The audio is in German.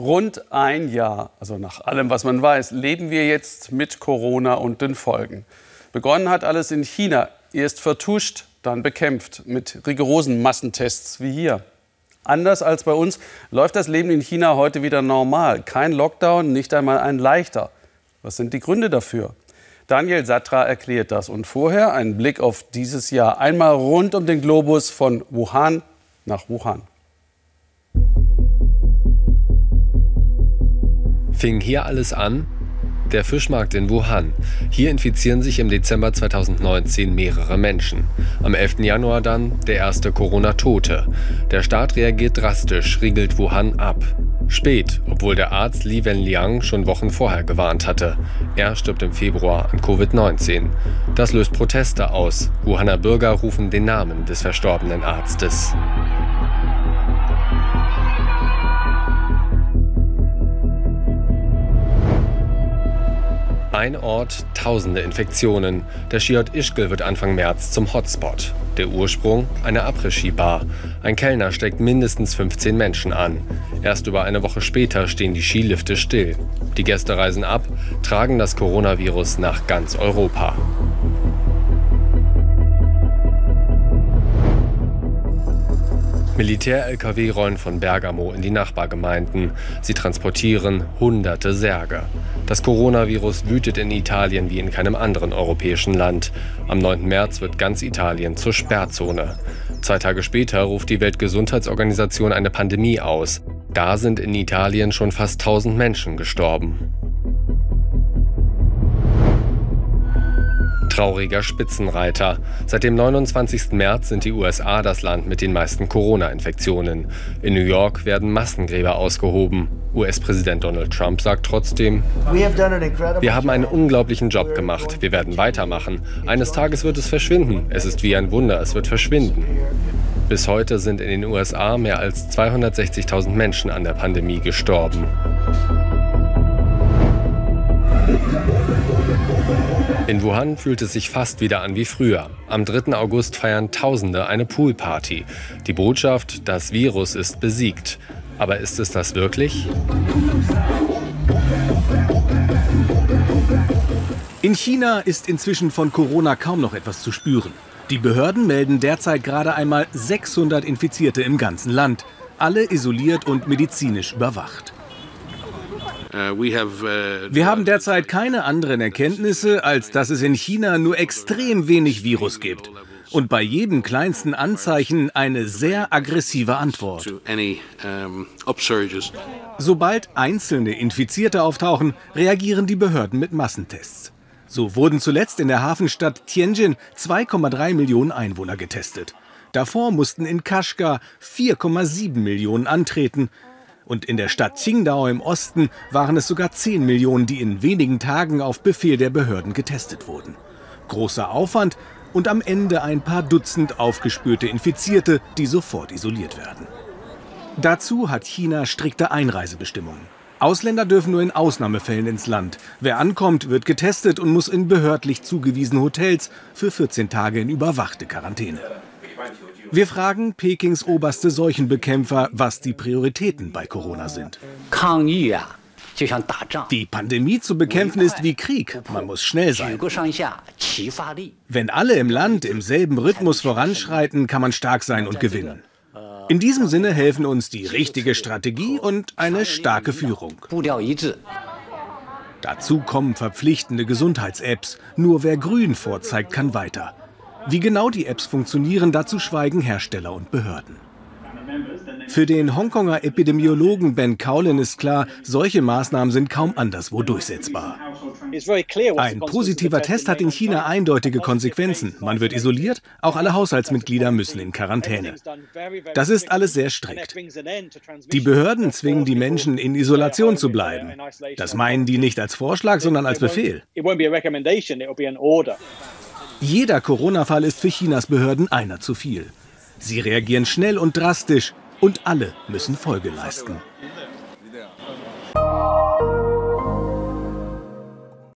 Rund ein Jahr, also nach allem, was man weiß, leben wir jetzt mit Corona und den Folgen. Begonnen hat alles in China, erst vertuscht, dann bekämpft, mit rigorosen Massentests wie hier. Anders als bei uns läuft das Leben in China heute wieder normal. Kein Lockdown, nicht einmal ein leichter. Was sind die Gründe dafür? Daniel Satra erklärt das. Und vorher ein Blick auf dieses Jahr. Einmal rund um den Globus von Wuhan nach Wuhan. Fing hier alles an? Der Fischmarkt in Wuhan. Hier infizieren sich im Dezember 2019 mehrere Menschen. Am 11. Januar dann der erste Corona-Tote. Der Staat reagiert drastisch, riegelt Wuhan ab. Spät, obwohl der Arzt Li Wenliang schon Wochen vorher gewarnt hatte. Er stirbt im Februar an Covid-19. Das löst Proteste aus. Wuhaner Bürger rufen den Namen des verstorbenen Arztes. Ein Ort, tausende Infektionen. Der Shiot Ischgl wird Anfang März zum Hotspot. Der Ursprung? Eine Après-Ski-Bar. Ein Kellner steckt mindestens 15 Menschen an. Erst über eine Woche später stehen die Skilifte still. Die Gäste reisen ab, tragen das Coronavirus nach ganz Europa. Militär-Lkw rollen von Bergamo in die Nachbargemeinden. Sie transportieren hunderte Särge. Das Coronavirus wütet in Italien wie in keinem anderen europäischen Land. Am 9. März wird ganz Italien zur Sperrzone. Zwei Tage später ruft die Weltgesundheitsorganisation eine Pandemie aus. Da sind in Italien schon fast 1000 Menschen gestorben. Trauriger Spitzenreiter. Seit dem 29. März sind die USA das Land mit den meisten Corona-Infektionen. In New York werden Massengräber ausgehoben. US-Präsident Donald Trump sagt trotzdem, wir haben einen unglaublichen Job gemacht. Wir werden weitermachen. Eines Tages wird es verschwinden. Es ist wie ein Wunder, es wird verschwinden. Bis heute sind in den USA mehr als 260.000 Menschen an der Pandemie gestorben. In Wuhan fühlt es sich fast wieder an wie früher. Am 3. August feiern Tausende eine Poolparty. Die Botschaft, das Virus ist besiegt. Aber ist es das wirklich? In China ist inzwischen von Corona kaum noch etwas zu spüren. Die Behörden melden derzeit gerade einmal 600 Infizierte im ganzen Land, alle isoliert und medizinisch überwacht. Uh, uh, Wir haben derzeit keine anderen Erkenntnisse, als dass es in China nur extrem wenig Virus gibt und bei jedem kleinsten Anzeichen eine sehr aggressive Antwort. Sobald einzelne Infizierte auftauchen, reagieren die Behörden mit Massentests. So wurden zuletzt in der Hafenstadt Tianjin 2,3 Millionen Einwohner getestet. Davor mussten in Kashgar 4,7 Millionen antreten, und in der Stadt Qingdao im Osten waren es sogar 10 Millionen, die in wenigen Tagen auf Befehl der Behörden getestet wurden. Großer Aufwand und am Ende ein paar Dutzend aufgespürte Infizierte, die sofort isoliert werden. Dazu hat China strikte Einreisebestimmungen. Ausländer dürfen nur in Ausnahmefällen ins Land. Wer ankommt, wird getestet und muss in behördlich zugewiesene Hotels für 14 Tage in überwachte Quarantäne. Wir fragen Pekings oberste Seuchenbekämpfer, was die Prioritäten bei Corona sind. Die Pandemie zu bekämpfen ist wie Krieg. Man muss schnell sein. Wenn alle im Land im selben Rhythmus voranschreiten, kann man stark sein und gewinnen. In diesem Sinne helfen uns die richtige Strategie und eine starke Führung. Dazu kommen verpflichtende Gesundheits-Apps. Nur wer grün vorzeigt, kann weiter. Wie genau die Apps funktionieren, dazu schweigen Hersteller und Behörden. Für den Hongkonger Epidemiologen Ben Cowlin ist klar, solche Maßnahmen sind kaum anderswo durchsetzbar. Ein positiver Test hat in China eindeutige Konsequenzen. Man wird isoliert, auch alle Haushaltsmitglieder müssen in Quarantäne. Das ist alles sehr strikt. Die Behörden zwingen die Menschen, in Isolation zu bleiben. Das meinen die nicht als Vorschlag, sondern als Befehl. Jeder Corona-Fall ist für Chinas Behörden einer zu viel. Sie reagieren schnell und drastisch und alle müssen Folge leisten.